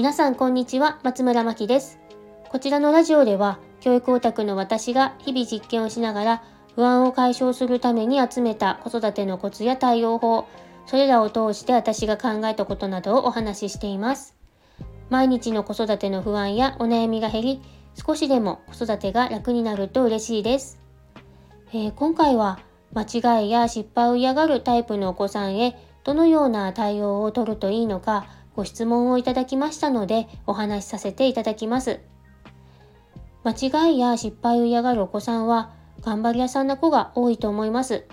皆さんこんにちは松村真希です。こちらのラジオでは教育オタクの私が日々実験をしながら不安を解消するために集めた子育てのコツや対応法それらを通して私が考えたことなどをお話ししています。毎日の子育ての不安やお悩みが減り少しでも子育てが楽になると嬉しいです、えー、今回は間違いや失敗を嫌がるタイプのお子さんへどのような対応をとるといいのかご質問をいただきましたのでお話しさせていただきます。間違いや失敗を嫌がるお子さんは頑張り屋さんな子が多いと思います。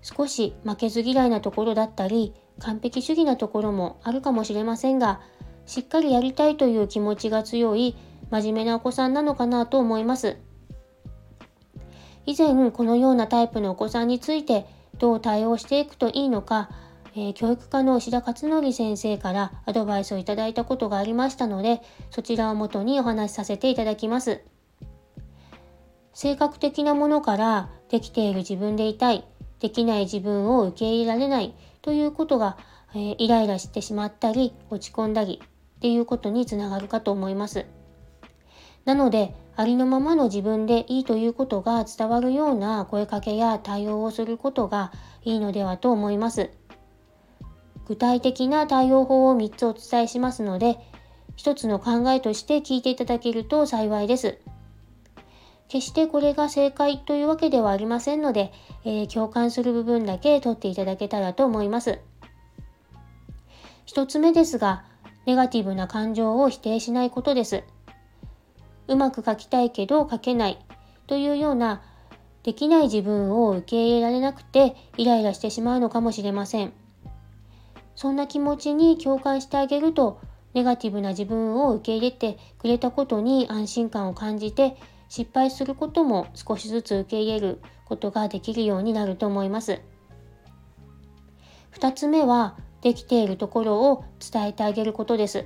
少し負けず嫌いなところだったり完璧主義なところもあるかもしれませんがしっかりやりたいという気持ちが強い真面目なお子さんなのかなと思います。以前このようなタイプのお子さんについてどう対応していくといいのかえー、教育科の石田勝則先生からアドバイスをいただいたことがありましたので、そちらをもとにお話しさせていただきます。性格的なものからできている自分でいたい、できない自分を受け入れられないということが、えー、イライラしてしまったり、落ち込んだりっていうことにつながるかと思います。なので、ありのままの自分でいいということが伝わるような声かけや対応をすることがいいのではと思います。具体的な対応法を3つお伝えしますので、1つの考えとして聞いていただけると幸いです。決してこれが正解というわけではありませんので、えー、共感する部分だけ取っていただけたらと思います。1つ目ですが、ネガティブな感情を否定しないことです。うまく書きたいけど書けないというようなできない自分を受け入れられなくてイライラしてしまうのかもしれません。そんな気持ちに共感してあげるとネガティブな自分を受け入れてくれたことに安心感を感じて失敗することも少しずつ受け入れることができるようになると思います。2つ目はできているところを伝えてあげることです。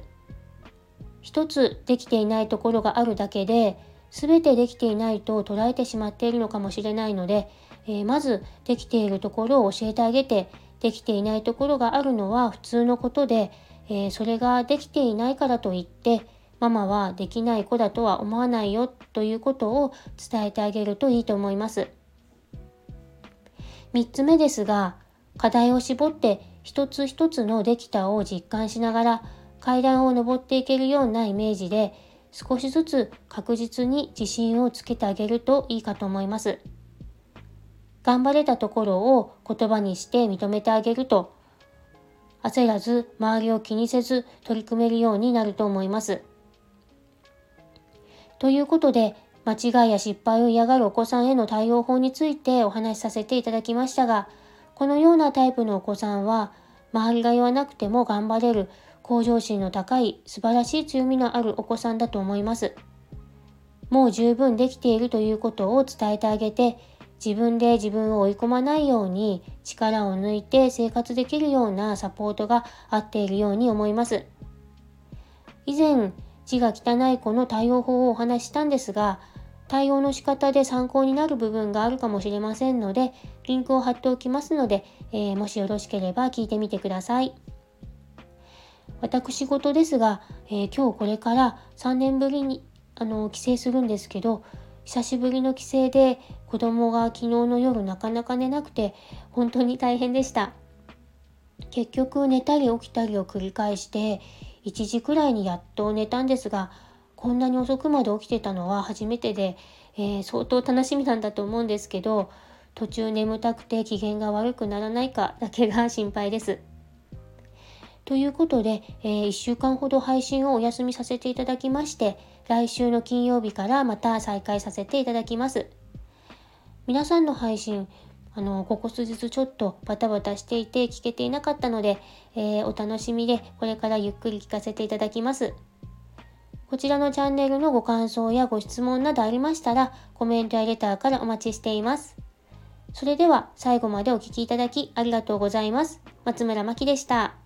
一つできていないところがあるだけで全てできていないと捉えてしまっているのかもしれないので、えー、まずできているところを教えてあげてできていないところがあるのは普通のことで、えー、それができていないからといってママはできない子だとは思わないよということを伝えてあげるといいと思います。3つ目ですが課題を絞って一つ一つのできたを実感しながら階段を上っていけるようなイメージで少しずつ確実に自信をつけてあげるといいかと思います。頑張れたところを言葉にして認めてあげると焦らず周りを気にせず取り組めるようになると思います。ということで間違いや失敗を嫌がるお子さんへの対応法についてお話しさせていただきましたがこのようなタイプのお子さんは周りが言わなくても頑張れる向上心の高い素晴らしい強みのあるお子さんだと思います。もう十分できているということを伝えてあげて自分で自分を追い込まないように力を抜いて生活できるようなサポートが合っているように思います。以前、字が汚い子の対応法をお話ししたんですが、対応の仕方で参考になる部分があるかもしれませんので、リンクを貼っておきますので、えー、もしよろしければ聞いてみてください。私事ですが、えー、今日これから3年ぶりにあの帰省するんですけど、久しぶりの帰省で子供が昨日の夜なかなか寝なくて本当に大変でした。結局寝たり起きたりを繰り返して1時くらいにやっと寝たんですがこんなに遅くまで起きてたのは初めてで、えー、相当楽しみなんだと思うんですけど途中眠たくて機嫌が悪くならないかだけが心配です。ということで、えー、1週間ほど配信をお休みさせていただきまして来週の金曜日からまた再開させていただきます。皆さんの配信、あの、ここ数日ちょっとバタバタしていて聞けていなかったので、えー、お楽しみでこれからゆっくり聞かせていただきます。こちらのチャンネルのご感想やご質問などありましたら、コメントやレターからお待ちしています。それでは最後までお聴きいただきありがとうございます。松村真希でした。